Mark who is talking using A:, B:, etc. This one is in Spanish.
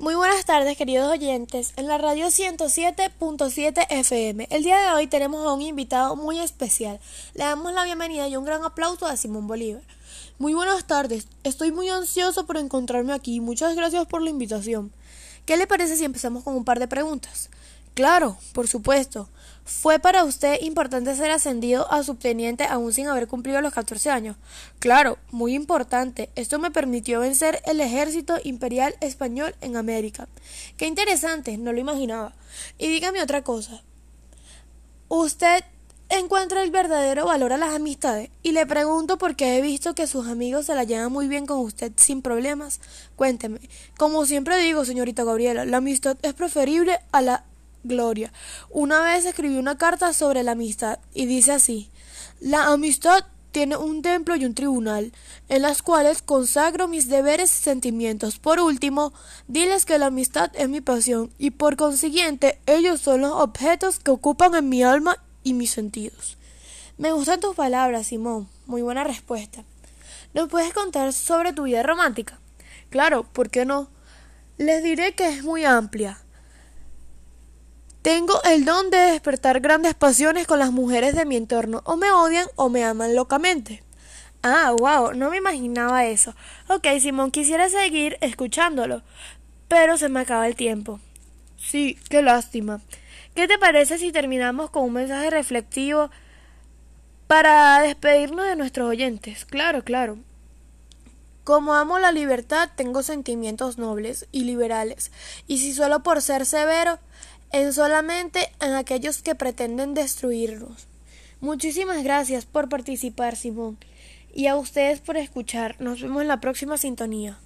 A: Muy buenas tardes, queridos oyentes, en la radio 107.7 FM. El día de hoy tenemos a un invitado muy especial. Le damos la bienvenida y un gran aplauso a Simón Bolívar. Muy buenas tardes, estoy muy ansioso por encontrarme aquí. Muchas gracias por la invitación. ¿Qué le parece si empezamos con un par de preguntas? Claro, por supuesto. ¿Fue para usted importante ser ascendido a subteniente aún sin haber cumplido los 14 años? Claro, muy importante. Esto me permitió vencer el ejército imperial español en América. Qué interesante, no lo imaginaba. Y dígame otra cosa. ¿Usted encuentra el verdadero valor a las amistades? Y le pregunto porque he visto que sus amigos se la llevan muy bien con usted sin problemas. Cuénteme. Como siempre digo, señorita Gabriela, la amistad es preferible a la Gloria. Una vez escribí una carta sobre la amistad y dice así La amistad tiene un templo y un tribunal, en las cuales consagro mis deberes y sentimientos. Por último, diles que la amistad es mi pasión, y por consiguiente ellos son los objetos que ocupan en mi alma y mis sentidos. Me gustan tus palabras, Simón. Muy buena respuesta. ¿Nos puedes contar sobre tu vida romántica? Claro, ¿por qué no? Les diré que es muy amplia. Tengo el don de despertar grandes pasiones con las mujeres de mi entorno. O me odian o me aman locamente. Ah, wow, no me imaginaba eso. Ok, Simón, quisiera seguir escuchándolo, pero se me acaba el tiempo. Sí, qué lástima. ¿Qué te parece si terminamos con un mensaje reflexivo para despedirnos de nuestros oyentes? Claro, claro. Como amo la libertad, tengo sentimientos nobles y liberales, y si solo por ser severo, en solamente en aquellos que pretenden destruirnos. Muchísimas gracias por participar, Simón, y a ustedes por escuchar. Nos vemos en la próxima sintonía.